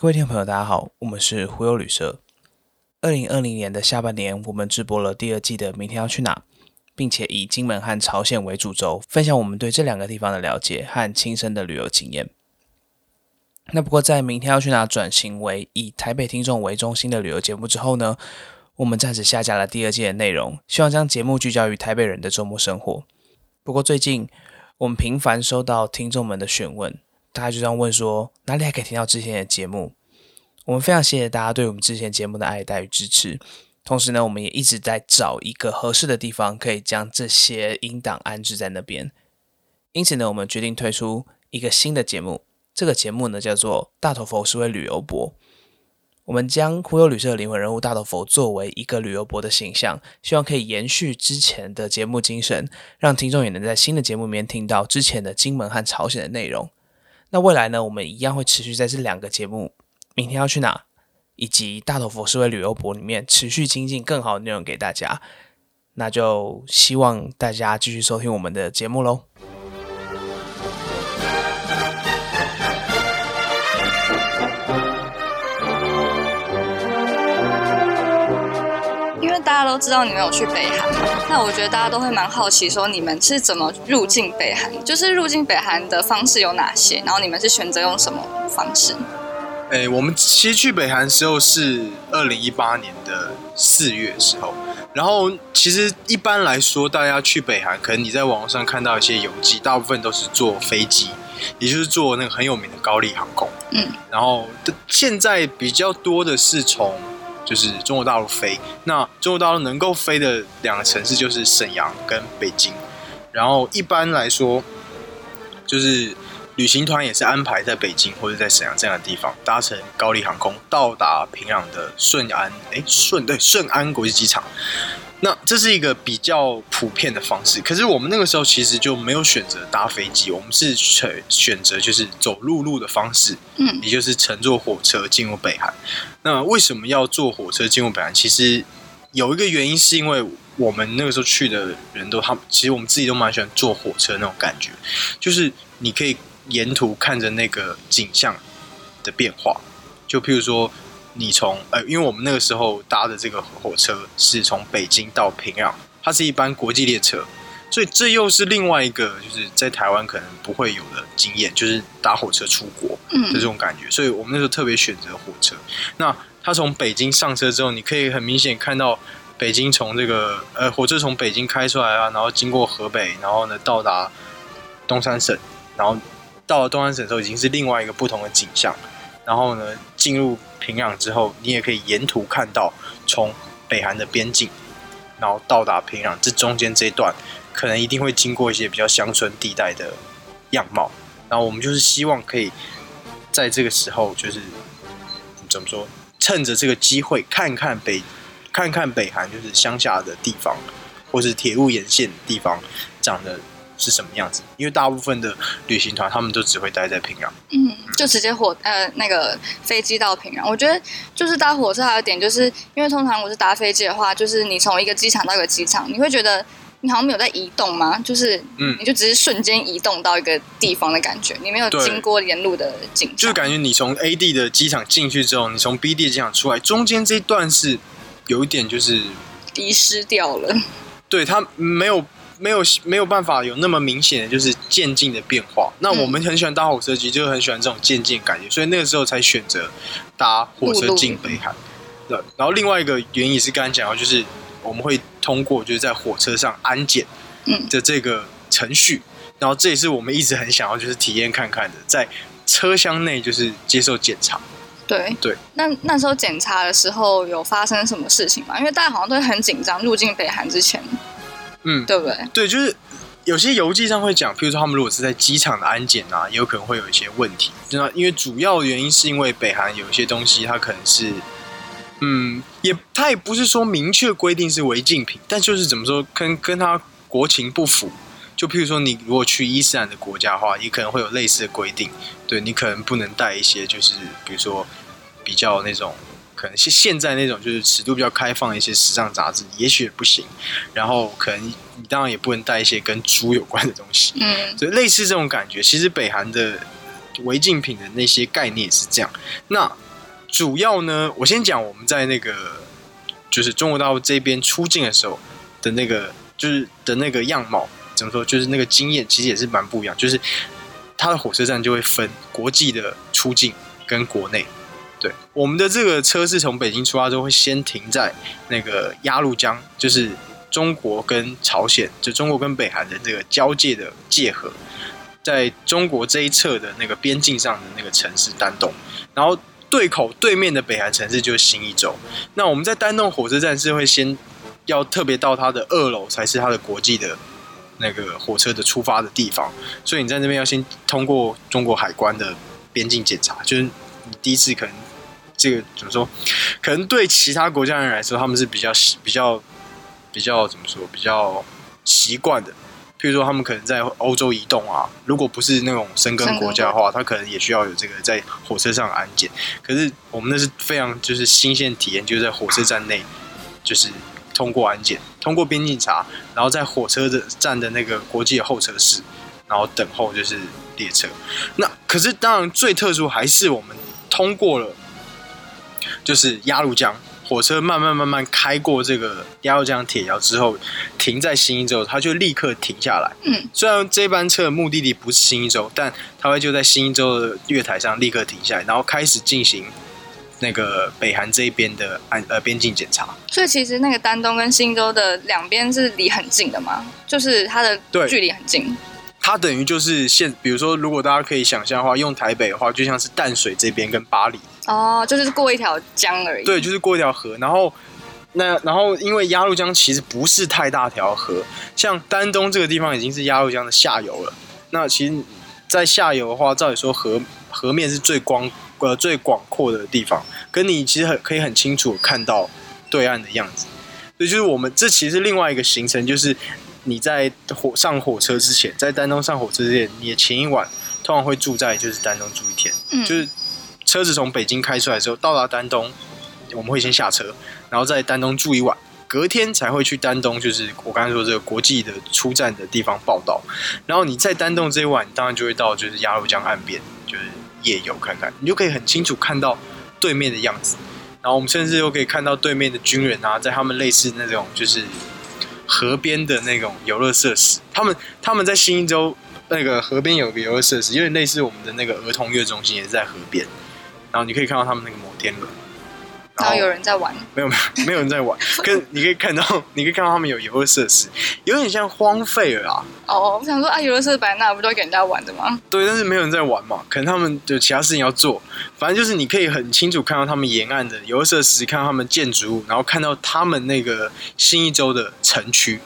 各位听众朋友，大家好，我们是忽悠旅社。二零二零年的下半年，我们直播了第二季的《明天要去哪》，并且以金门和朝鲜为主轴，分享我们对这两个地方的了解和亲身的旅游经验。那不过，在《明天要去哪》转型为以台北听众为中心的旅游节目之后呢，我们暂时下架了第二季的内容，希望将节目聚焦于台北人的周末生活。不过最近，我们频繁收到听众们的询问。大家就这样问说，哪里还可以听到之前的节目？我们非常谢谢大家对我们之前节目的爱戴与支持。同时呢，我们也一直在找一个合适的地方，可以将这些音档安置在那边。因此呢，我们决定推出一个新的节目。这个节目呢，叫做《大头佛是位旅游博》。我们将忽悠旅社的灵魂人物大头佛作为一个旅游博的形象，希望可以延续之前的节目精神，让听众也能在新的节目里面听到之前的金门和朝鲜的内容。那未来呢，我们一样会持续在这两个节目，明天要去哪，以及大头佛思维旅游博里面持续精进更好的内容给大家。那就希望大家继续收听我们的节目喽。都知道你们有去北韩，那我觉得大家都会蛮好奇，说你们是怎么入境北韩？就是入境北韩的方式有哪些？然后你们是选择用什么方式？哎，我们其实去北韩时候是二零一八年的四月时候，然后其实一般来说，大家去北韩，可能你在网上看到一些游记，大部分都是坐飞机，也就是坐那个很有名的高丽航空。嗯，然后现在比较多的是从。就是中国大陆飞，那中国大陆能够飞的两个城市就是沈阳跟北京，然后一般来说，就是旅行团也是安排在北京或者在沈阳这样的地方，搭乘高丽航空到达平壤的顺安，哎顺对顺安国际机场。那这是一个比较普遍的方式，可是我们那个时候其实就没有选择搭飞机，我们是选选择就是走陆路的方式，嗯，也就是乘坐火车进入北韩。那为什么要坐火车进入北韩？其实有一个原因，是因为我们那个时候去的人都，他们其实我们自己都蛮喜欢坐火车那种感觉，就是你可以沿途看着那个景象的变化，就譬如说。你从呃，因为我们那个时候搭的这个火车是从北京到平壤，它是一班国际列车，所以这又是另外一个就是在台湾可能不会有的经验，就是搭火车出国的这种感觉。所以我们那时候特别选择火车。那他从北京上车之后，你可以很明显看到北京从这个呃火车从北京开出来啊，然后经过河北，然后呢到达东三省，然后到了东三省的时候已经是另外一个不同的景象，然后呢进入。平壤之后，你也可以沿途看到从北韩的边境，然后到达平壤，这中间这一段可能一定会经过一些比较乡村地带的样貌。然后我们就是希望可以在这个时候，就是怎么说，趁着这个机会看看北，看看北韩就是乡下的地方，或是铁路沿线地方长得。是什么样子？因为大部分的旅行团他们都只会待在平壤，嗯，就直接火呃那个飞机到平壤。我觉得就是搭火车还有点，就是因为通常我是搭飞机的话，就是你从一个机场到一个机场，你会觉得你好像没有在移动吗？就是嗯，你就只是瞬间移动到一个地方的感觉，你没有经过沿路的景，就是感觉你从 A 地的机场进去之后，你从 B 地的机场出来，中间这一段是有一点就是遗失掉了，对，它没有。没有没有办法有那么明显的就是渐进的变化。那我们很喜欢搭火车机，就是很喜欢这种渐进感觉，所以那个时候才选择搭火车进北海。对，然后另外一个原因也是刚才讲到，就是我们会通过就是在火车上安检的这个程序，然后这也是我们一直很想要就是体验看看的，在车厢内就是接受检查。对对。那那时候检查的时候有发生什么事情吗？因为大家好像都很紧张，入境北韩之前。嗯，对不对？对，就是有些游记上会讲，譬如说他们如果是在机场的安检啊，也有可能会有一些问题。那因为主要原因是因为北韩有一些东西，它可能是，嗯，也它也不是说明确规定是违禁品，但就是怎么说，跟跟他国情不符。就譬如说，你如果去伊斯兰的国家的话，也可能会有类似的规定，对你可能不能带一些，就是比如说比较那种。可能是现在那种就是尺度比较开放的一些时尚杂志，也许也不行。然后可能你当然也不能带一些跟猪有关的东西。嗯，所以类似这种感觉，其实北韩的违禁品的那些概念是这样。那主要呢，我先讲我们在那个就是中国大陆这边出境的时候的那个就是的那个样貌，怎么说？就是那个经验其实也是蛮不一样，就是它的火车站就会分国际的出境跟国内。对，我们的这个车是从北京出发之后会先停在那个鸭绿江，就是中国跟朝鲜，就中国跟北韩的这个交界的界河，在中国这一侧的那个边境上的那个城市丹东，然后对口对面的北韩城市就是新一州。那我们在丹东火车站是会先要特别到它的二楼才是它的国际的那个火车的出发的地方，所以你在那边要先通过中国海关的边境检查，就是你第一次可能。这个怎么说？可能对其他国家人来说，他们是比较比较比较怎么说？比较习惯的。譬如说，他们可能在欧洲移动啊，如果不是那种生根国家的话，他可能也需要有这个在火车上安检。可是我们那是非常就是新鲜体验，就是在火车站内，就是通过安检，通过边境查，然后在火车的站的那个国际候车室，然后等候就是列车。那可是当然最特殊还是我们通过了。就是鸭绿江火车慢慢慢慢开过这个鸭绿江铁桥之后，停在新一州，它就立刻停下来。嗯，虽然这班车的目的地不是新一州，但它会就在新一州的月台上立刻停下来，然后开始进行那个北韩这一边的安呃边境检查。所以其实那个丹东跟新州的两边是离很近的嘛，就是它的距离很近。它等于就是现，比如说，如果大家可以想象的话，用台北的话，就像是淡水这边跟巴黎。哦，就是过一条江而已。对，就是过一条河。然后，那然后因为鸭绿江其实不是太大条河，像丹东这个地方已经是鸭绿江的下游了。那其实，在下游的话，照理说河河面是最光呃最广阔的地方，跟你其实很可以很清楚看到对岸的样子。所以就是我们这其实另外一个行程，就是你在火上火车之前，在丹东上火车之前，你的前一晚通常会住在就是丹东住一天，嗯，就是。车子从北京开出来之后，到达丹东，我们会先下车，然后在丹东住一晚，隔天才会去丹东，就是我刚才说这个国际的出站的地方报道。然后你在丹东这一晚，当然就会到就是鸭绿江岸边，就是夜游看看，你就可以很清楚看到对面的样子。然后我们甚至又可以看到对面的军人啊，在他们类似那种就是河边的那种游乐设施，他们他们在新一州那个河边有个游乐设施，有点类似我们的那个儿童乐中心，也是在河边。然后你可以看到他们那个摩天轮，然后有人在玩，没有没有没有人在玩，跟你可以看到，你可以看到他们有游乐设施，有点像荒废了啊。哦，我想说啊，游乐设施摆那不都给人家玩的吗？对，但是没有人在玩嘛，可能他们有其他事情要做。反正就是你可以很清楚看到他们沿岸的游乐设施，看到他们建筑物，然后看到他们那个新一周的城区，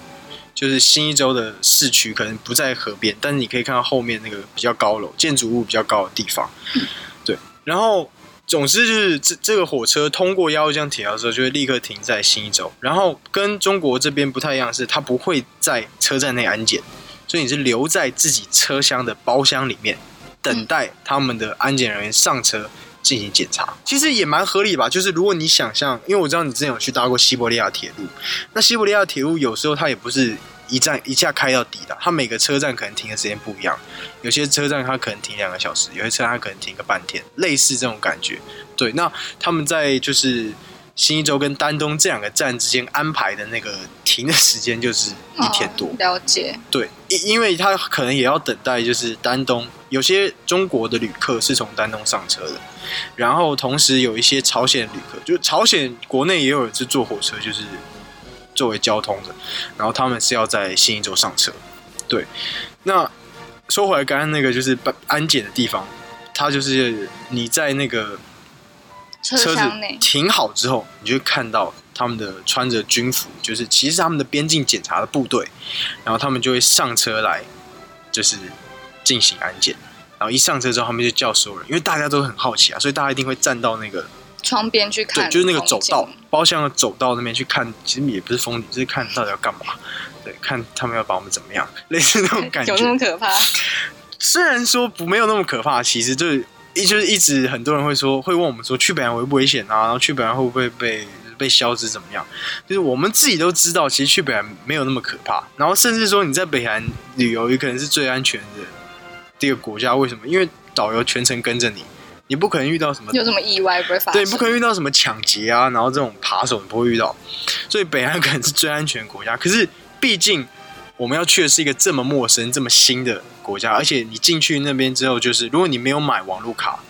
就是新一周的市区，可能不在河边，但是你可以看到后面那个比较高楼、建筑物比较高的地方。对，然后。总之就是这这个火车通过鸭绿江铁桥之后，就会立刻停在新一州。然后跟中国这边不太一样，是它不会在车站内安检，所以你是留在自己车厢的包厢里面，等待他们的安检人员上车进行检查。其实也蛮合理吧？就是如果你想象，因为我知道你之前有去搭过西伯利亚铁路，那西伯利亚铁路有时候它也不是。一站一下开到底的，它每个车站可能停的时间不一样，有些车站它可能停两个小时，有些车站它可能停个半天，类似这种感觉。对，那他们在就是新一州跟丹东这两个站之间安排的那个停的时间就是一天多。了解。对，因因为他可能也要等待，就是丹东有些中国的旅客是从丹东上车的，然后同时有一些朝鲜旅客，就朝鲜国内也有人是坐火车，就是。作为交通的，然后他们是要在新一周上车。对，那说回来，刚刚那个就是安检的地方，它就是你在那个车子停好之后，你就看到他们的穿着军服，就是其实他们的边境检查的部队，然后他们就会上车来，就是进行安检。然后一上车之后，他们就叫所有人，因为大家都很好奇啊，所以大家一定会站到那个。窗边去看，对，就是那个走道，包厢的走道那边去看，其实也不是风景，就是看到底要干嘛，对，看他们要把我们怎么样，类似那种感觉。有那么可怕？虽然说不没有那么可怕，其实就是一就是一直很多人会说，会问我们说去北韩危不危险啊？然后去北韩会不会被被消失怎么样？就是我们自己都知道，其实去北韩没有那么可怕。然后甚至说你在北韩旅游，也可能是最安全的。这个国家为什么？因为导游全程跟着你，你不可能遇到什么有什么意外不会发生？对，不可能遇到什么抢劫啊，然后这种扒手你不会遇到，所以北韩可能是最安全的国家。可是毕竟我们要去的是一个这么陌生、这么新的国家，而且你进去那边之后，就是如果你没有买网络卡，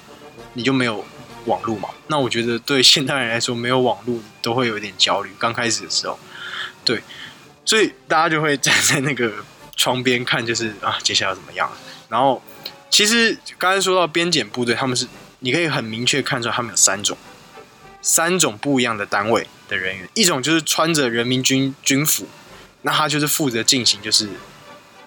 你就没有网络嘛。那我觉得对现代人来说，没有网络都会有点焦虑。刚开始的时候，对，所以大家就会站在那个窗边看，就是啊，接下来要怎么样？然后其实刚才说到边检部队，他们是你可以很明确看出来，他们有三种。三种不一样的单位的人员，一种就是穿着人民军军服，那他就是负责进行就是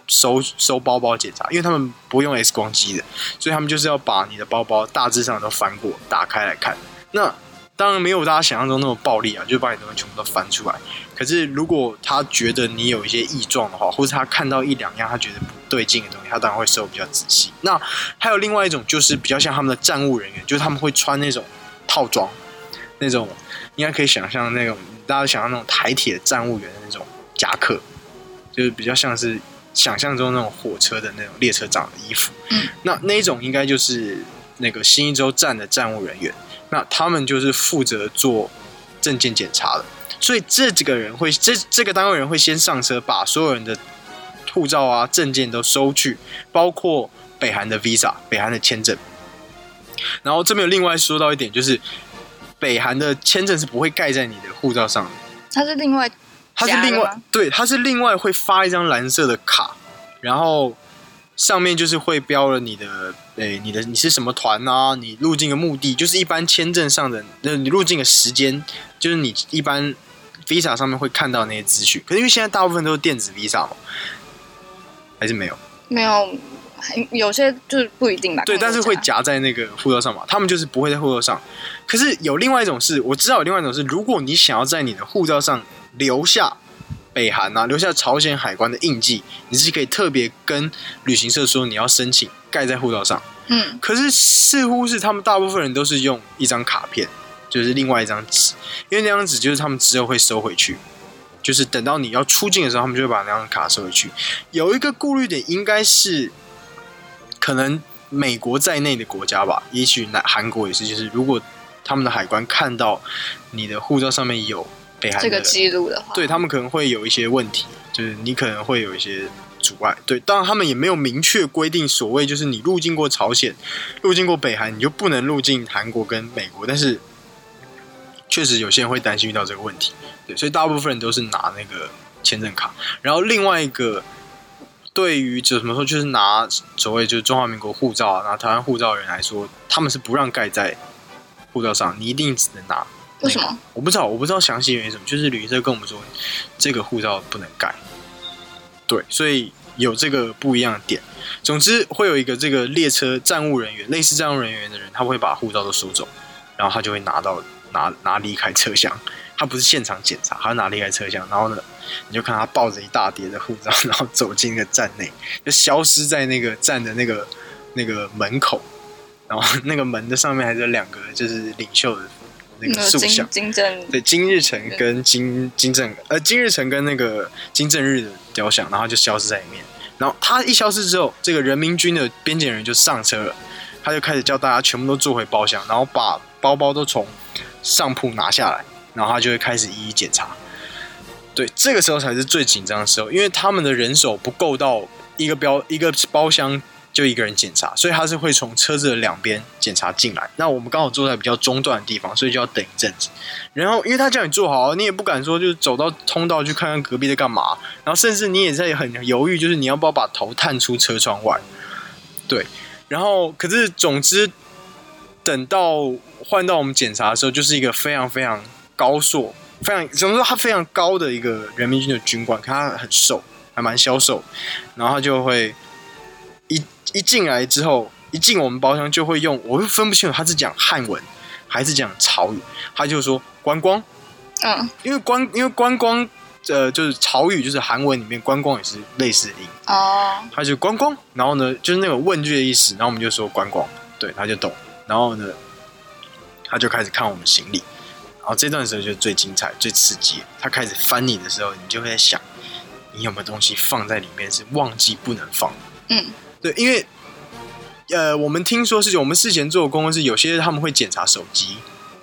收收包包检查，因为他们不用 X 光机的，所以他们就是要把你的包包大致上都翻过，打开来看。那当然没有大家想象中那么暴力啊，就把你东西全部都翻出来。可是如果他觉得你有一些异状的话，或是他看到一两样他觉得不对劲的东西，他当然会收比较仔细。那还有另外一种就是比较像他们的站务人员，就是他们会穿那种套装。那种应该可以想象那种大家想象那种台铁站务员的那种夹克，就是比较像是想象中那种火车的那种列车长的衣服。嗯，那那一种应该就是那个新一周站的站务人员，那他们就是负责做证件检查的。所以这几个人会，这这个单位人会先上车，把所有人的护照啊、证件都收去，包括北韩的 visa、北韩的签证。然后这边有另外说到一点，就是。北韩的签证是不会盖在你的护照上的，它是另外，它是另外，对，它是另外会发一张蓝色的卡，然后上面就是会标了你的，诶，你的你是什么团啊？你入境的目的，就是一般签证上的，那你入境的时间，就是你一般 visa 上面会看到那些资讯。可是因为现在大部分都是电子 visa 嘛，还是没有？没有。有些就是不一定吧。对，但是会夹在那个护照上嘛。他们就是不会在护照上。可是有另外一种是，我知道有另外一种是，如果你想要在你的护照上留下北韩啊，留下朝鲜海关的印记，你是可以特别跟旅行社说你要申请盖在护照上。嗯。可是似乎是他们大部分人都是用一张卡片，就是另外一张纸，因为那张纸就是他们之后会收回去，就是等到你要出境的时候，他们就会把那张卡收回去。有一个顾虑点应该是。可能美国在内的国家吧，也许南韩国也是，就是如果他们的海关看到你的护照上面有北韩这个记录的话，对他们可能会有一些问题，就是你可能会有一些阻碍。对，当然他们也没有明确规定，所谓就是你入境过朝鲜、入境过北韩，你就不能入境韩国跟美国。但是确实有些人会担心遇到这个问题，对，所以大部分人都是拿那个签证卡。然后另外一个。对于就怎么说，就是拿所谓就是中华民国护照啊，拿台湾护照的人来说，他们是不让盖在护照上，你一定只能拿。为什么？我不知道，我不知道详细原因什么，就是旅行社跟我们说，这个护照不能盖。对，所以有这个不一样的点。总之，会有一个这个列车站务人员，类似站务人员的人，他会把护照都收走，然后他就会拿到拿拿离开车厢。他不是现场检查，他拿离开车厢，然后呢，你就看他抱着一大叠的护照，然后走进那个站内，就消失在那个站的那个那个门口，然后那个门的上面还有两个就是领袖的那个塑像，金正对金日成跟金金正呃金日成跟那个金正日的雕像，然后就消失在里面。然后他一消失之后，这个人民军的边检人就上车了，他就开始叫大家全部都坐回包厢，然后把包包都从上铺拿下来。然后他就会开始一一检查，对，这个时候才是最紧张的时候，因为他们的人手不够到一个标一个包厢就一个人检查，所以他是会从车子的两边检查进来。那我们刚好坐在比较中段的地方，所以就要等一阵子。然后因为他叫你坐好，你也不敢说就是走到通道去看看隔壁在干嘛，然后甚至你也在很犹豫，就是你要不要把头探出车窗外。对，然后可是总之等到换到我们检查的时候，就是一个非常非常。高硕，非常怎么说？他非常高的一个人民军的军官，看他很瘦，还蛮消瘦。然后他就会一一进来之后，一进我们包厢就会用，我会分不清楚他是讲汉文还是讲潮语。他就说观光，嗯，因为观因为观光，呃，就是潮语就是韩文里面观光也是类似的音哦。他就观光，然后呢就是那种问句的意思，然后我们就说观光，对，他就懂。然后呢，他就开始看我们行李。然后这段时候就最精彩、最刺激。他开始翻你的时候，你就会在想，你有没有东西放在里面是忘记不能放？嗯，对，因为呃，我们听说是我们事前做的功课是，有些他们会检查手机。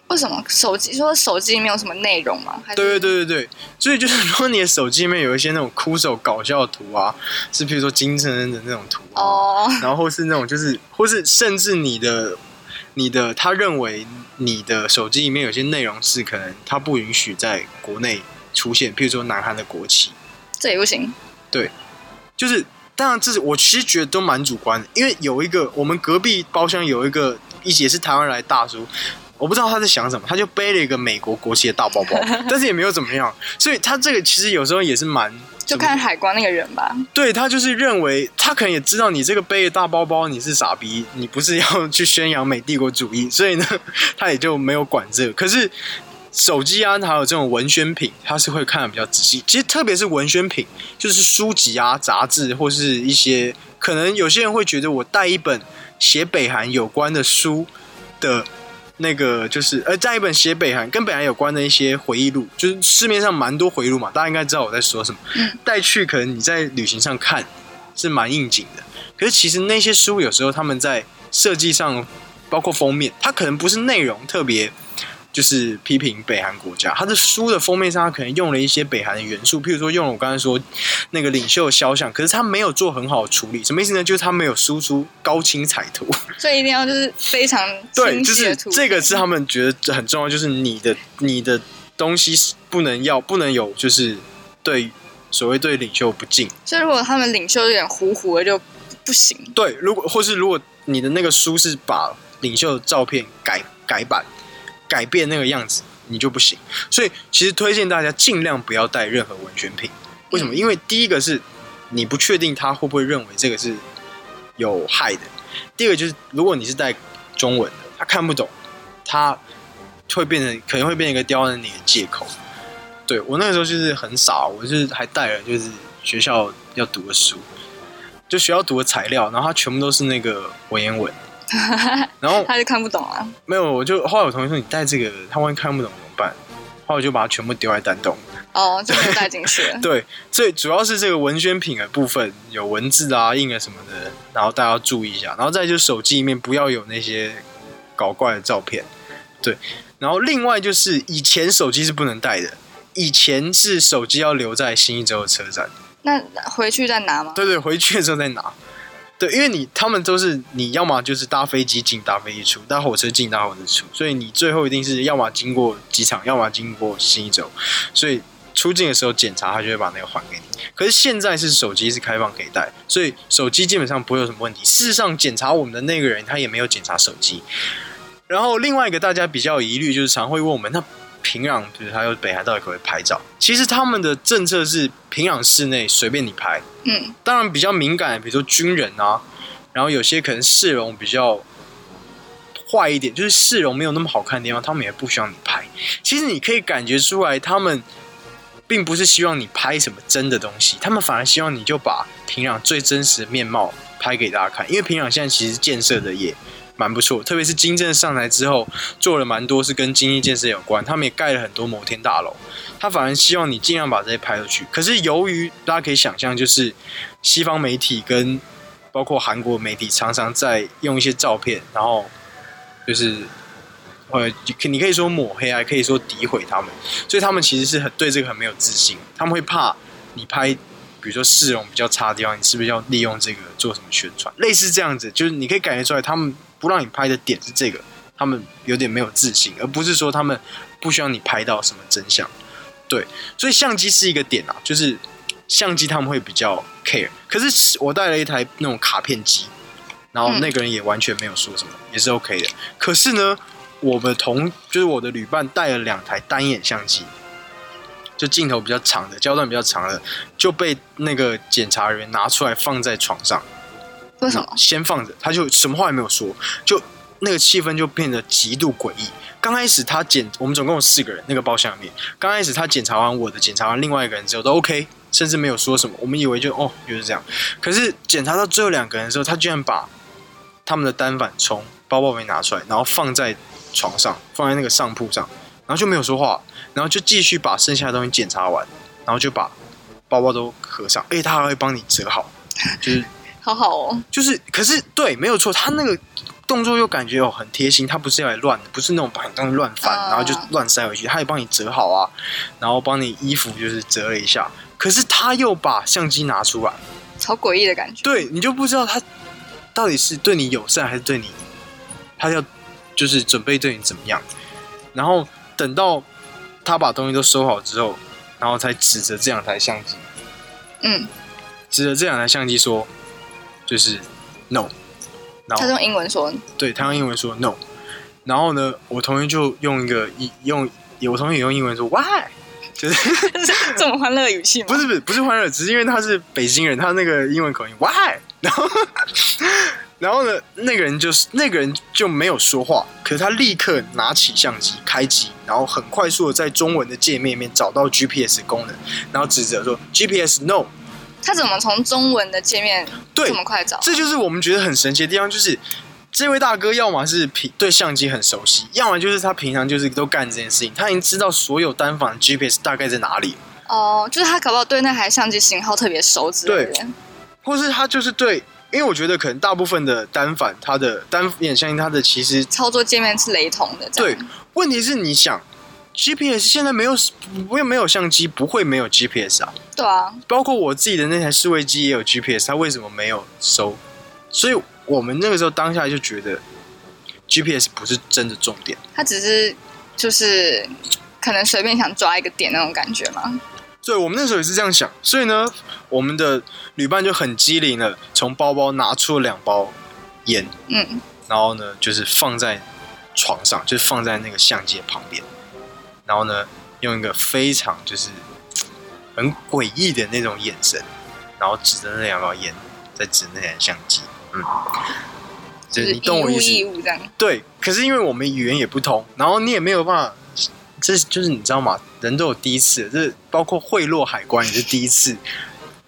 为什么手机说手机里面有什么内容吗？对对对对对，所以就是如果你的手机里面有一些那种哭手搞笑的图啊，是比如说金正恩的那种图啊，哦，然后或是那种就是，或是甚至你的你的他认为你的手机里面有些内容是可能他不允许在国内出现，譬如说南韩的国旗，这也不行。对就是当然这是我其实觉得都蛮主观的，因为有一个我们隔壁包厢有一个一也是台湾来的大叔。我不知道他在想什么，他就背了一个美国国旗的大包包，但是也没有怎么样，所以他这个其实有时候也是蛮就看海关那个人吧。对他就是认为，他可能也知道你这个背的大包包你是傻逼，你不是要去宣扬美帝国主义，所以呢，他也就没有管这个。可是手机啊，还有这种文宣品，他是会看的比较仔细。其实特别是文宣品，就是书籍啊、杂志或是一些，可能有些人会觉得我带一本写北韩有关的书的。那个就是，呃，在一本写北韩跟北韩有关的一些回忆录，就是市面上蛮多回忆录嘛，大家应该知道我在说什么。带去可能你在旅行上看是蛮应景的，可是其实那些书有时候他们在设计上，包括封面，它可能不是内容特别。就是批评北韩国家，他的书的封面上，他可能用了一些北韩的元素，譬如说用了我刚才说那个领袖肖像，可是他没有做很好的处理，什么意思呢？就是他没有输出高清彩图，所以一定要就是非常对，就是这个是他们觉得很重要，就是你的你的东西是不能要不能有就是对所谓对领袖不敬，所以如果他们领袖有点糊糊的就不行。对，如果或是如果你的那个书是把领袖的照片改改版、改变那个样子，你就不行。所以其实推荐大家尽量不要带任何文宣品。为什么？因为第一个是你不确定他会不会认为这个是有害的；第二个就是如果你是带中文的，他看不懂，他会变成可能会变成一个刁难你的借口。对我那个时候就是很傻，我就是还带了就是学校要读的书，就学校读的材料，然后它全部都是那个文言文，然后他就看不懂啊。没有，我就后来我同学说你带这个，他万一看不懂怎么办？后来我就把它全部丢在单洞。哦，就没有带进去了。对，所以主要是这个文宣品的部分有文字啊、印啊什么的，然后大家要注意一下。然后再就是手机里面不要有那些搞怪的照片，对。然后另外就是以前手机是不能带的，以前是手机要留在新一州的车站，那回去再拿吗？对对，回去的时候再拿。对，因为你他们都是你要么就是搭飞机进搭飞机出，搭火车进搭火车出，所以你最后一定是要么经过机场，要么经过新一州，所以出境的时候检查，他就会把那个还给你。可是现在是手机是开放可以带，所以手机基本上不会有什么问题。事实上，检查我们的那个人他也没有检查手机。然后另外一个大家比较疑虑就是常会问我们，那平壤比如还有北海到底可不可以拍照？其实他们的政策是平壤市内随便你拍，嗯，当然比较敏感，比如说军人啊，然后有些可能市容比较坏一点，就是市容没有那么好看的地方，他们也不需要你拍。其实你可以感觉出来，他们并不是希望你拍什么真的东西，他们反而希望你就把平壤最真实的面貌拍给大家看。因为平壤现在其实建设的也蛮不错，特别是金正上台之后，做了蛮多是跟经济建设有关，他们也盖了很多摩天大楼。他反而希望你尽量把这些拍出去。可是由于大家可以想象，就是西方媒体跟包括韩国媒体常常在用一些照片，然后就是呃，你可以说抹黑，还可以说诋毁他们，所以他们其实是很对这个很没有自信，他们会怕你拍。比如说市容比较差的地方，你是不是要利用这个做什么宣传？类似这样子，就是你可以感觉出来，他们不让你拍的点是这个，他们有点没有自信，而不是说他们不需要你拍到什么真相。对，所以相机是一个点啊，就是相机他们会比较 care。可是我带了一台那种卡片机，然后那个人也完全没有说什么，也是 OK 的。可是呢，我们同就是我的旅伴带了两台单眼相机，就镜头比较长的，焦段比较长的，就被那个检查人员拿出来放在床上，什么？先放着，他就什么话也没有说，就那个气氛就变得极度诡异。刚开始他检，我们总共有四个人，那个包厢里面，刚开始他检查完我的，检查完另外一个人之后都 OK，甚至没有说什么，我们以为就哦就是这样。可是检查到最后两个人的时候，他居然把他们的单反从包包里面拿出来，然后放在床上，放在那个上铺上，然后就没有说话，然后就继续把剩下的东西检查完，然后就把包包都合上，而且他还会帮你折好，就是好好哦，就是可是对，没有错，他那个动作又感觉哦很贴心，他不是要来乱的，不是那种把你东西乱翻，嗯然后就乱塞回去，他也帮你折好啊，然后帮你衣服就是折了一下，可是他又把相机拿出来，超诡异的感觉。对你就不知道他到底是对你友善还是对你，他要就是准备对你怎么样，然后等到他把东西都收好之后，然后才指着这两台相机，嗯，指着这两台相机说，就是 no，然后他用英文说，对他用英文说 no，然后呢，我同学就用一个一用，我同学也用英文说 why，就是 这么欢乐的语气吗？不是不是不是欢乐，只是因为他是北京人，他那个英文口音 why，然后然后呢，那个人就是那个人就没有说话，可是他立刻拿起相机开机，然后很快速的在中文的界面里面找到 GPS 功能，然后指着说 GPS no，他怎么从中文的界面对这么快找？这就是我们觉得很神奇的地方，就是这位大哥要么是平对相机很熟悉，要么就是他平常就是都干这件事情，他已经知道所有单反 GPS 大概在哪里，哦，就是他搞不好对那台相机型号特别熟之类的。或是他就是对，因为我觉得可能大部分的单反，它的单眼相机，它的其实操作界面是雷同的，对，问题是你想 GPS 现在没有不会没有相机，不会没有 GPS 啊，对啊，包括我自己的那台示威机也有 GPS，它为什么没有收？所以我们那个时候当下就觉得 GPS 不是真的重点。它只是就是可能随便想抓一个点那种感觉嘛。对我们那时候也是这样想，所以呢，我们的旅伴就很机灵的从包包拿出了两包烟，嗯，然后呢，就是放在床上，就是放在那个相机的旁边，然后呢，用一个非常就是很诡异的那种眼神，然后指着那两包烟，再指那台相机，嗯，就就是是你懂我意思？物这样。对，可是因为我们语言也不通，然后你也没有办法，这就是你知道吗？人都有第一次，这包括贿赂海关也是第一次，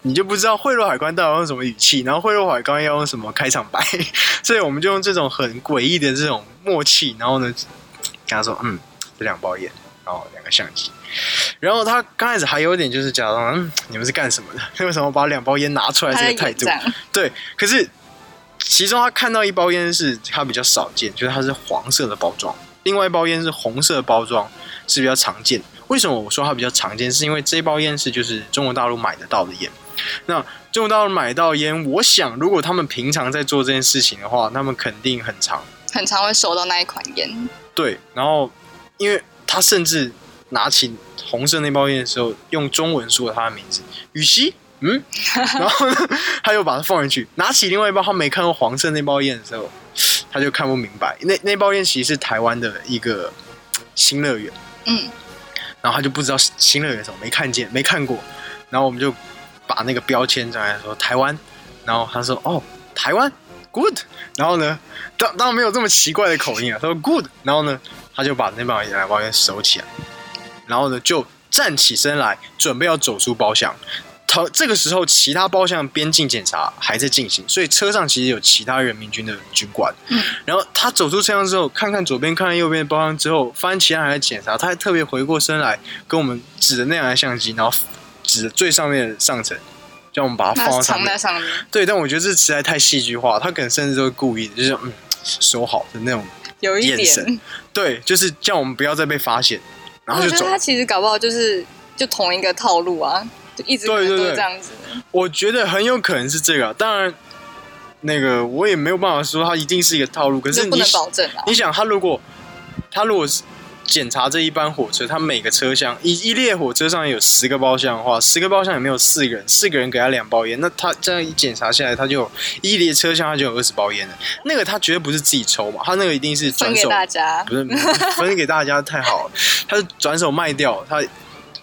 你就不知道贿赂海关到底要用什么语气，然后贿赂海关要用什么开场白，所以我们就用这种很诡异的这种默契，然后呢，跟他说，嗯，这两包烟，个相机。然后他刚开始还有一点就是假装，嗯，你们是干什么的？为什么把两包烟拿出来这个态度对，可是其中他看到一包烟是他比较少见，就是它是黄色的包装，另外一包烟是红色的包装，是比较常见。为什么我说它比较常见？是因为这包烟是就是中国大陆买得到的烟。那中国大陆买到烟，我想如果他们平常在做这件事情的话，他们肯定很常很常会收到那一款烟。对。然后，因为他甚至拿起红色那包烟的时候，用中文说了他的名字。雨熙，嗯，然后呢，他又把它放进去，拿起另外一包他没看过黄色那包烟的时候，他就看不明白，那那包烟其实是台湾的一个新乐园，嗯，然后他就不知道新乐园什么，没看见，没看过，然后我们就把那个标签上来说台湾，然后他说哦，台湾，good，然后呢，当当然没有这么奇怪的口音啊，他说 good，然后呢，他就把那包两包烟收起来，然后呢就站起身来，准备要走出包厢。他这个时候，其他包厢边境检查还在进行，所以车上其实有其他人民军的军官。嗯，然后他走出车厢之后，看看左边，看看右边的包厢之后，发现其他人还在检查，他还特别回过身来跟我们指着那台相机，然后指着最上面的上层，叫我们把它放那到上面。上面，对，但我觉得这实在太戏剧化，他可能甚至都是故意的，就是嗯收好的那种。有一点。眼神对，就是叫我们不要再被发现，然后我觉得。他其实搞不好就是就同一个套路啊，就一直都对对对是这样子。我觉得很有可能是这个，当然，那个我也没有办法说他一定是一个套路。可是你就不能保证啊。你想，他如果他如果是检查这一班火车，他每个车厢一一列火车上有十个包厢的话，十个包厢也没有四个人，四个人给他两包烟，那他这样一检查下来，他就有一列车厢他就有二十包烟了。那个他绝对不是自己抽嘛，他那个一定是分给转手大家，不是分给大家太好了，他是转手卖掉。他，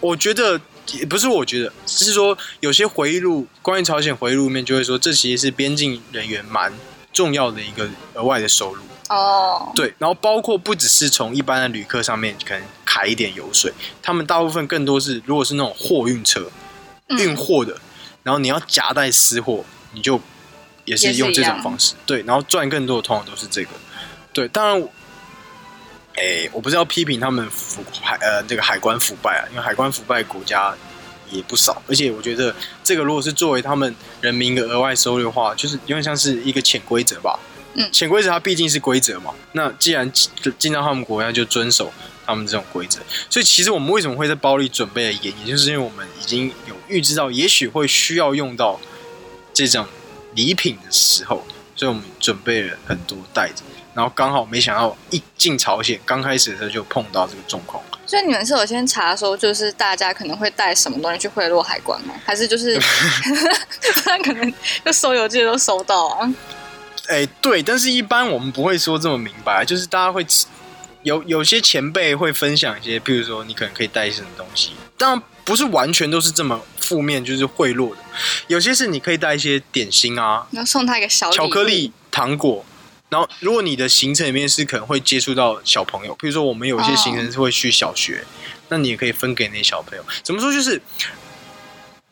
我觉得也不是，我觉得只是说有些回忆录，关于朝鲜回忆录里面就会说，这其实是边境人员蛮重要的一个额外的收入。哦，对，然后包括不只是从一般的旅客上面可能卡一点油水，他们大部分更多是如果是那种货运车嗯运货的，然后你要夹带私货，你就也是用这种方式，对，然后赚更多的通常都是这个，对，当然。哎，我不是要批评他们腐海呃这个海关腐败啊，因为海关腐败国家也不少，而且我觉得这个如果是作为他们人民的额外收入的话，就是有点像是一个潜规则吧。嗯潜规则它毕竟是规则嘛，那既然进进到他们国家就遵守他们这种规则，所以其实我们为什么会在包里准备的严，也就是因为我们已经有预知到，也许会需要用到这种礼品的时候，所以我们准备了很多袋子，然后刚好没想到一进朝鲜，刚开始的时候就碰到这个状况。所以你们是有先查说，就是大家可能会带什么东西去贿赂海关吗？还是就是 他可能就收邮寄都收到啊？哎、对，但是一般我们不会说这么明白，就是大家会有有些前辈会分享一些，譬如说你可能可以带一些什么东西，当然不是完全都是这么负面，就是贿赂的，有些是你可以带一些点心啊、然后送他一个小巧克力、糖果。然后，如果你的行程里面是可能会接触到小朋友，譬如说我们有一些行程是会去小学，那你也可以分给那些小朋友。怎么说？就是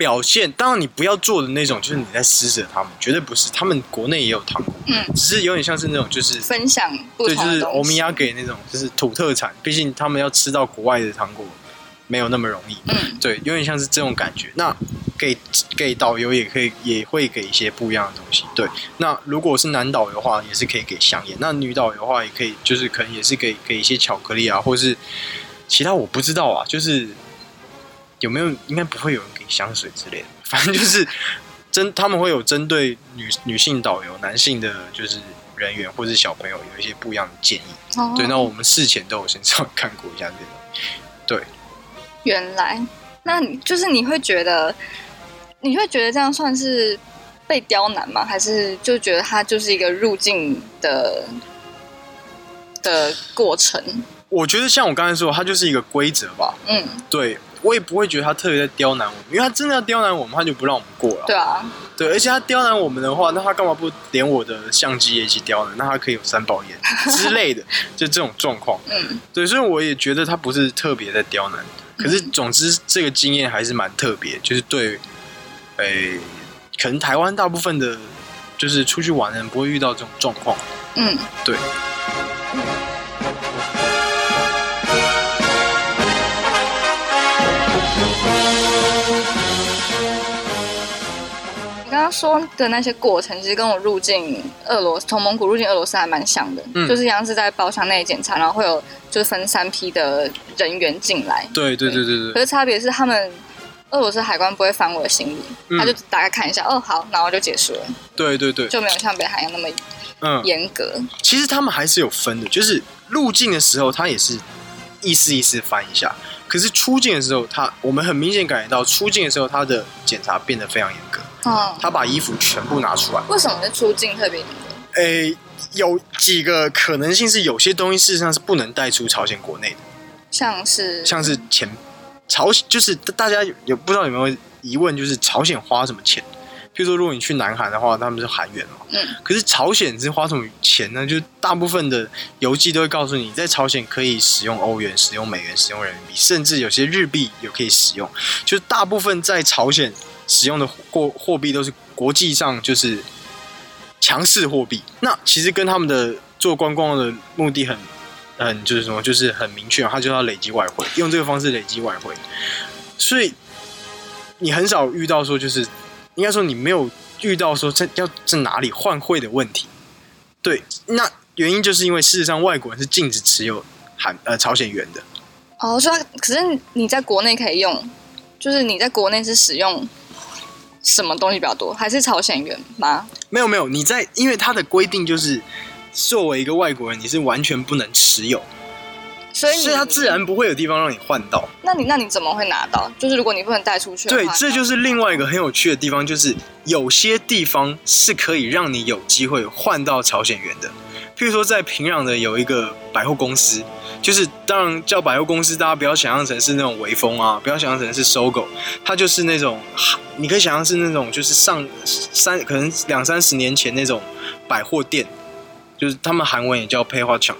表现，当然你不要做的那种，就是你在施舍他们，绝对不是。他们国内也有糖果，嗯，只是有点像是那种就是分享不对，就是。欧米亚给那种就是土特产，毕竟他们要吃到国外的糖果没有那么容易。嗯，对，有点像是这种感觉。那给给导游也可以，也会给一些不一样的东西。对，那如果是男导游的话，也是可以给香烟；那女导游的话，也可以，就是可能也是给给一些巧克力啊，或是其他我不知道啊，就是有没有，应该不会有人给香水之类的。反正就是针，他们会有针对女女性导游、男性的就是人员或是小朋友有一些不一样的建议。哦对，那我们事前都有先稍微看过一下这个。对原来，那你就是你会觉得，你会觉得这样算是被刁难吗？还是就觉得它就是一个入境的的过程？我觉得像我刚才说，它就是一个规则吧。嗯，对我也不会觉得他特别在刁难我们，因为他真的要刁难我们，他就不让我们过了。对啊，对，而且他刁难我们的话，那他干嘛不连我的相机也一起刁难？那他可以有三宝烟之类的，就这种状况。嗯，对，所以我也觉得他不是特别在刁难。可是总之，这个经验还是蛮特别，就是对，诶、可能台湾大部分的，就是出去玩的人不会遇到这种状况。嗯，对。你刚刚说的那些过程，其实跟我入境俄罗斯、从蒙古入境俄罗斯还蛮像的，嗯。就是一样是在包厢内检查，然后会有就是分三批的人员进来，对对对对对，可是差别是他们俄罗斯海关不会翻我的行李，嗯。他就大概看一下，哦好，然后就结束了，对对对，就没有像北韩一样那么嗯，严格。其实他们还是有分的，就是入境的时候，他也是意思意思翻一下，可是出境的时候，他我们很明显感觉到出境的时候，他的检查变得非常严格，嗯，他把衣服全部拿出来。为什么是出境特别严格？诶，有几个可能性是有些东西事实上是不能带出朝鲜国内的，像是像是钱，朝就是大家有有不知道有没有疑问，就是朝鲜花什么钱？譬如说，如果你去南韩的话，他们是韩元嘛，嗯，可是朝鲜是花什么钱呢？就大部分的邮寄都会告诉你，在朝鲜可以使用欧元、使用美元、使用人民币，甚至有些日币也可以使用。就是大部分在朝鲜使用的货货币都是国际上就是强势货币。那其实跟他们的做观光的目的很很就是什么，就是很明确，他就要累积外汇，用这个方式累积外汇。所以你很少遇到说就是应该说你没有遇到说在要在哪里换汇的问题。对，那原因就是因为事实上外国人是禁止持有韩呃朝鲜元的。哦，说可是你在国内可以用，就是你在国内是使用什么东西比较多？还是朝鲜元吗？没有没有，你在因为它的规定就是作为一个外国人，你是完全不能持有，所以你所以它自然不会有地方让你换到。那你那你怎么会拿到？就是如果你不能带出去对这就是另外一个很有趣的地方，就是有些地方是可以让你有机会换到朝鲜元的。譬如说，在平壤的有一个百货公司，就是当然叫百货公司，大家不要想象成是那种微风啊，不要想象成是搜狗，它就是那种，你可以想象是那种就是上三可能两三十年前那种百货店，就是他们韩文也叫配花墙，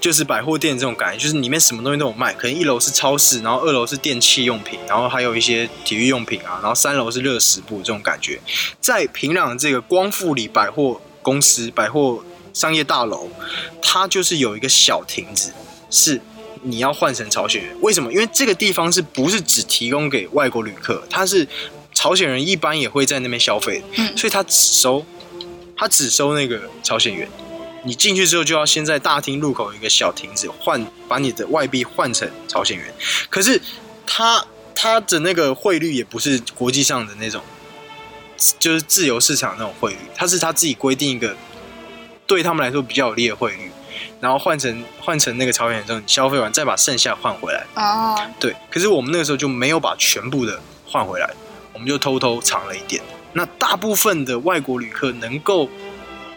就是百货店这种感觉，就是里面什么东西都有卖。可能一楼是超市，然后二楼是电器用品，然后还有一些体育用品啊，然后三楼是热食部这种感觉。在平壤这个光复里百货公司、百货商业大楼，它就是有一个小亭子，是你要换成朝鲜人。为什么？因为这个地方是不是只提供给外国旅客？它是朝鲜人一般也会在那边消费所以他只收他只收那个朝鲜元。你进去之后就要先在大厅入口有一个小亭子换，把你的外币换成朝鲜元。可是他他的那个汇率也不是国际上的那种，就是自由市场那种汇率，他是他自己规定一个对他们来说比较有利的汇率，然后换成换成那个朝鲜元之后，你消费完再把剩下换回来。哦，对，可是我们那个时候就没有把全部的换回来，我们就偷偷藏了一点。那大部分的外国旅客能够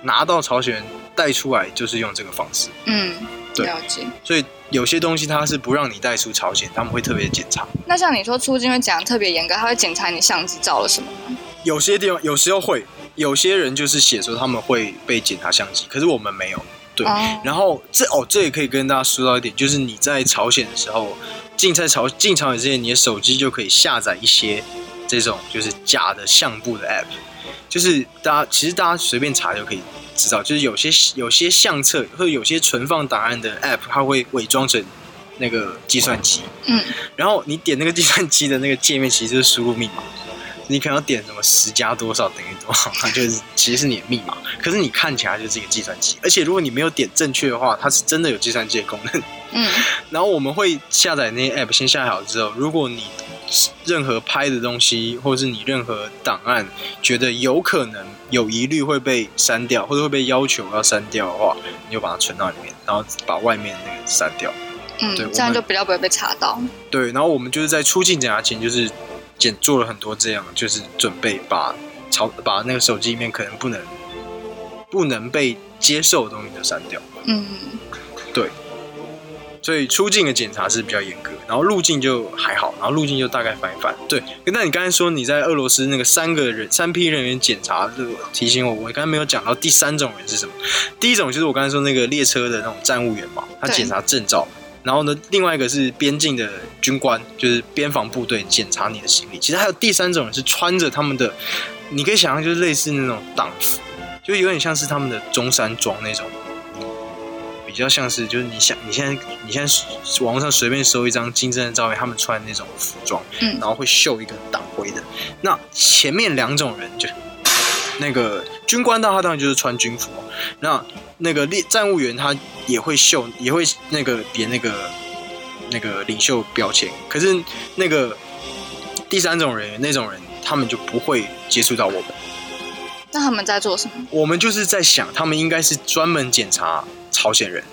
拿到朝鲜元带出来，就是用这个方式。嗯，对了解。所以有些东西它是不让你带出朝鲜，他们会特别检查。那像你说出境会讲得特别严格，他会检查你相机照了什么吗？有些地方有时候会，有些人就是写说他们会被检查相机，可是我们没有。对，哦，然后这哦，这也可以跟大家说到一点，就是你在朝鲜的时候，进在朝进朝鲜之前，你的手机就可以下载一些这种就是假的相簿的 app，就是大家其实大家随便查就可以知道，就是有些有些相册或者有些存放档案的 app，它会伪装成那个计算机，嗯，然后你点那个计算机的那个界面，其实就是输入密码。你可能要点什么十加多少等于多少，它就是其实是你的密码。可是你看起来就是一个计算机，而且如果你没有点正确的话，它是真的有计算机的功能。嗯，然后我们会下载那些 app，先下载好之后，如果你任何拍的东西，或是你任何档案，觉得有可能有疑虑会被删掉，或者会被要求要删掉的话，你就把它存到里面，然后把外面那个删掉。嗯，对这样就比较不会被查到。对，然后我们就是在出境检查前，就是检做了很多这样，就是准备把朝把那个手机里面可能不能不能被接受的东西都删掉。嗯，对所以出境的检查是比较严格，然后入境就还好，然后入境就大概翻一翻。对，那你刚才说你在俄罗斯那个三个人三批人员检查，这个提醒我，我刚才没有讲到第三种人是什么。第一种就是我刚才说那个列车的那种站务员嘛，他检查证照。然后呢，另外一个是边境的军官，就是边防部队检查你的行李。其实还有第三种人是穿着他们的，你可以想象就是类似那种党服，就有点像是他们的中山装那种。比较像是，就是你想你现在你现在网上随便搜一张金正的照片，他们穿那种服装，嗯然后会绣一个党徽的。那前面两种人就那个军官，那他当然就是穿军服嘛。那那个列站务员他也会绣，也会那个别那个那个领袖标签。可是那个第三种人员那种人，他们就不会接触到我们。那他们在做什么？我们就是在想，他们应该是专门检查朝鲜人。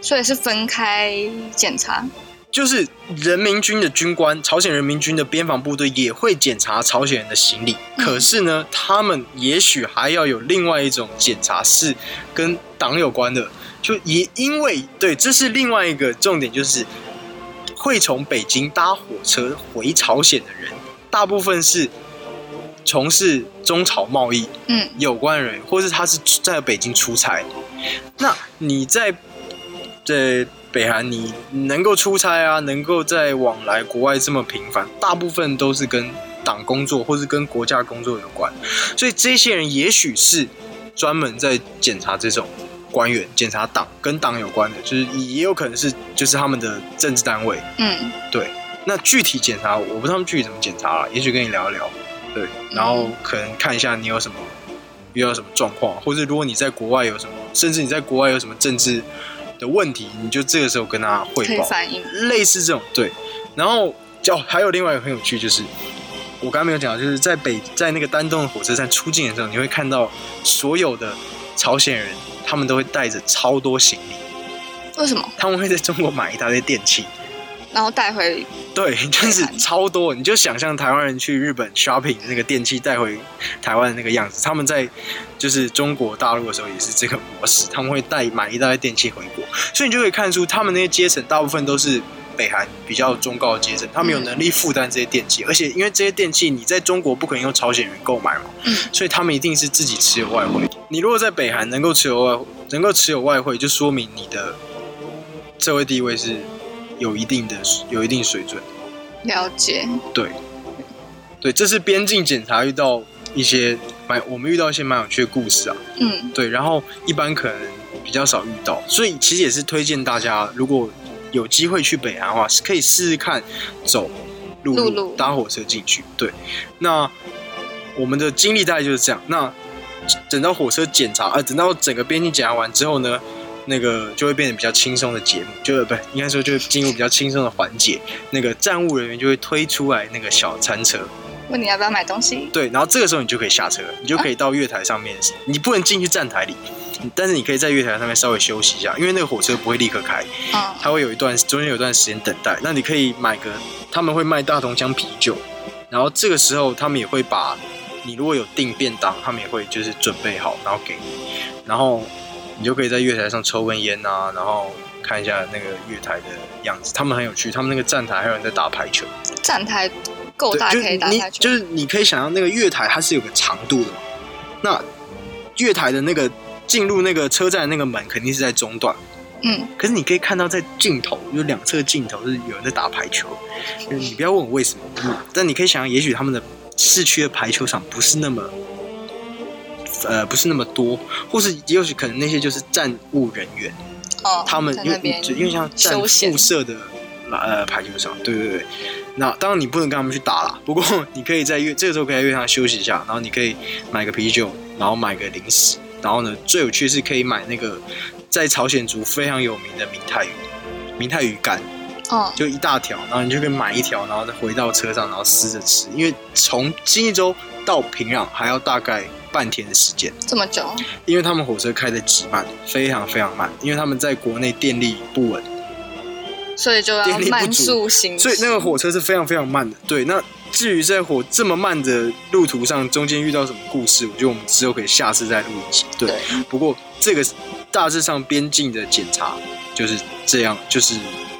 所以是分开检查。就是人民军的军官，朝鲜人民军的边防部队也会检查朝鲜人的行李，嗯。可是呢，他们也许还要有另外一种检查是跟党有关的，就也因为对，这是另外一个重点，就是会从北京搭火车回朝鲜的人，大部分是从事中朝贸易，嗯，有关人，或是他是在北京出差。那你在在北韩，你能够出差啊，能够在往来国外这么频繁，大部分都是跟党工作或是跟国家工作有关。所以这些人也许是专门在检查这种官员，检查党跟党有关的，就是也有可能是就是他们的政治单位。嗯，对，那具体检查我不知道他们具体怎么检查了，也许跟你聊一聊，对，然后可能看一下你有什么遇到什么状况，或者如果你在国外有什么，甚至你在国外有什么政治的问题，你就这个时候跟他汇报。类似这种对。然后哦，还有另外一个很有趣，就是我刚刚没有讲，就是在北在那个丹东的火车站出境的时候，你会看到所有的朝鲜人，他们都会带着超多行李，为什么？他们会在中国买一大堆电器。然后带回对，就是超多，你就想象台湾人去日本 shopping 那个电器带回台湾的那个样子，他们在就是中国大陆的时候也是这个模式，他们会带买一大堆电器回国，所以你就可以看出他们那些阶层大部分都是北韩比较中高的阶层，他们有能力负担这些电器，而且因为这些电器你在中国不可能用朝鲜元购买嘛，嗯。所以他们一定是自己持有外汇。你如果在北韩能够持有外能够持有外汇，就说明你的社会地位是有一定的有一定水准。了解。对，对，这是边境检查遇到一些蛮我们遇到一些蛮有趣的故事啊。嗯，对，然后一般可能比较少遇到，所以其实也是推荐大家，如果有机会去北韩的话，是可以试试看走陆路路搭火车进去。对，那我们的经历大概就是这样。那等到火车检查，呃，等到整个边境检查完之后呢，那个就会变得比较轻松的节目，就不应该说就进入比较轻松的环节。那个站务人员就会推出来那个小餐车，问你要不要买东西？对，然后这个时候你就可以下车，你就可以到月台上面，你不能进去站台里，但是你可以在月台上面稍微休息一下，因为那个火车不会立刻开，嗯，它会有一段中间有一段时间等待。那你可以买个，他们会卖大同江啤酒，然后这个时候他们也会把你如果有订便当，他们也会就是准备好，然后给你，然后你就可以在月台上抽根烟啊，然后看一下那个月台的样子，他们很有趣，他们那个站台还有人在打排球。站台够，大就可以打排球，就是你可以想象那个月台它是有个长度的嘛，那月台的那个进入那个车站的那个门肯定是在中段，嗯，可是你可以看到在镜头就两侧镜头是有人在打排球，嗯。你不要问我为什么，嗯但你可以想象，也许他们的市区的排球场不是那么。呃，不是那么多，或是也有许可能那些就是站务人员，哦，他们因为因为像站宿舍的呃排球场，对对对。那当然你不能跟他们去打啦，不过你可以在月这个时候可以在月上休息一下，然后你可以买个啤酒，然后买个零食，然后呢最有趣是可以买那个在朝鲜族非常有名的明太鱼，明太鱼干，哦，就一大条，然后你就可以买一条，然后再回到车上，然后撕着吃，因为从新一州到平壤还要大概半天的时间。这么久，因为他们火车开的极慢，非常非常慢，因为他们在国内电力不稳，所以就要慢速行驶，所以那个火车是非常非常慢的。对，那至于在火这么慢的路途上，中间遇到什么故事，我觉得我们之后可以下次再录一集。对，对不过这个大致上边境的检查就是这样，就是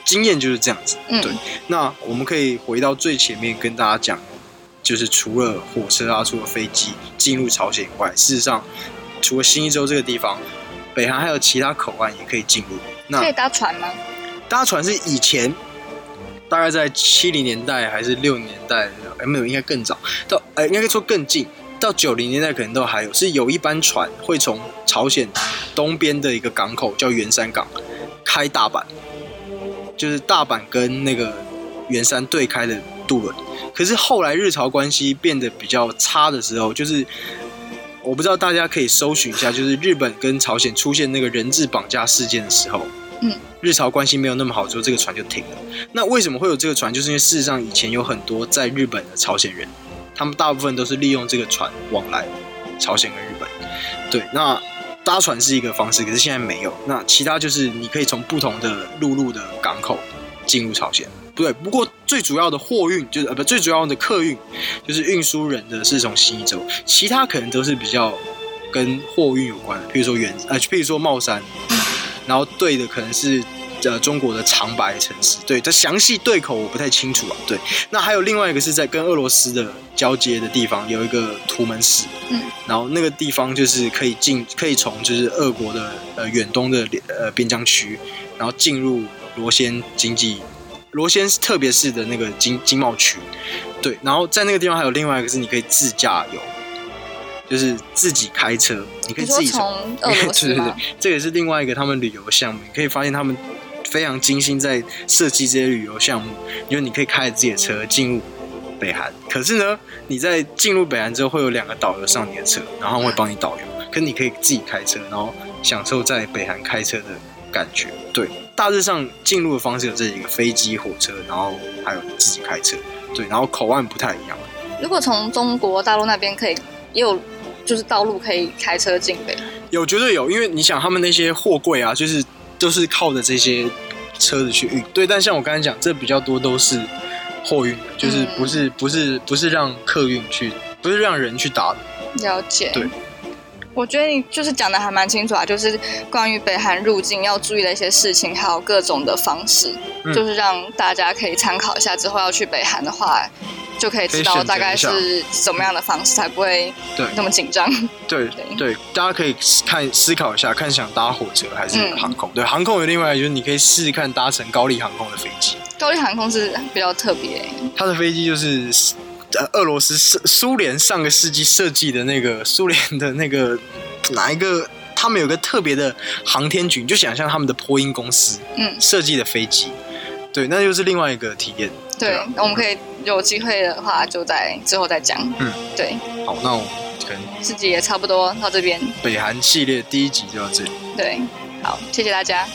经验就是这样子。嗯对，那我们可以回到最前面跟大家讲，就是除了火车啊，除了飞机进入朝鲜以外，事实上除了新一州这个地方，北韩还有其他口岸也可以进入。那可以搭船吗？搭船是以前大概在七零年代还是六零年代，哎没有，应该更早，到哎应该说更近，到九零年代可能都还有，是有一班船会从朝鲜东边的一个港口叫圆山港开大阪，就是大阪跟那个圆山对开的渡轮。可是后来日朝关系变得比较差的时候，就是我不知道大家可以搜寻一下，就是日本跟朝鲜出现那个人质绑架事件的时候，嗯，日朝关系没有那么好之后，这个船就停了。那为什么会有这个船？就是因为事实上以前有很多在日本的朝鲜人，他们大部分都是利用这个船往来朝鲜跟日本。对，那搭船是一个方式，可是现在没有。那其他就是你可以从不同的陆路的港口进入朝鲜。不对，不过最主要的货运就是呃不最主要的客运就是运输人的是从新一州，其他可能都是比较跟货运有关的，譬如说原呃譬如说茂山，然后对的可能是呃中国的长白城市，对，它详细对口我不太清楚啊。对，那还有另外一个是在跟俄罗斯的交接的地方有一个图门市，嗯，然后那个地方就是可以进，可以从就是俄国的呃远东的呃边疆区，然后进入罗先经济。罗先特别市的那个经经贸区，对，然后在那个地方还有另外一个是你可以自驾游，就是自己开车，你可以自己从俄罗斯对对 对？，这也是另外一个他们旅游项目。你可以发现他们非常精心在设计这些旅游项目，因为你可以开着自己的车进入北韩。可是呢，你在进入北韩之后，会有两个导游上你的车，然后会帮你导游。可你可以自己开车，然后享受在北韩开车的感觉。对，大致上进入的方式有这几个：飞机、火车，然后还有自己开车。对，然后口岸不太一样。如果从中国大陆那边可以，也有就是道路可以开车进北，有绝对有，因为你想他们那些货柜啊，就是都是靠着这些车子去运。对，但像我刚才讲，这比较多都是货运的，就是不是、不是不是让客运去，不是让人去打的。了解。对。我觉得你就是讲的还蛮清楚啊，就是关于北韩入境要注意的一些事情，还有各种的方式，嗯就是让大家可以参考一下。之后要去北韩的话，就可以知道大概是怎么样的方式，才不会对那么紧张。对对对，大家可以看思考一下，看想搭火车还是嗯航空。对，航空有另外就是你可以试试看搭乘高丽航空的飞机，高丽航空是比较特别，它的飞机就是。呃，俄罗斯苏苏联上个世纪设计的那个苏联的那个哪一个他们有个特别的航天局，你就想象他们的波音公司嗯，设计的飞机，对，那就是另外一个体验。对啊，那我们可以有机会的话，就在之后再讲。嗯，对，好，那我们可能自己也差不多到这边。北韩系列第一集就到这里。对，好，谢谢大家。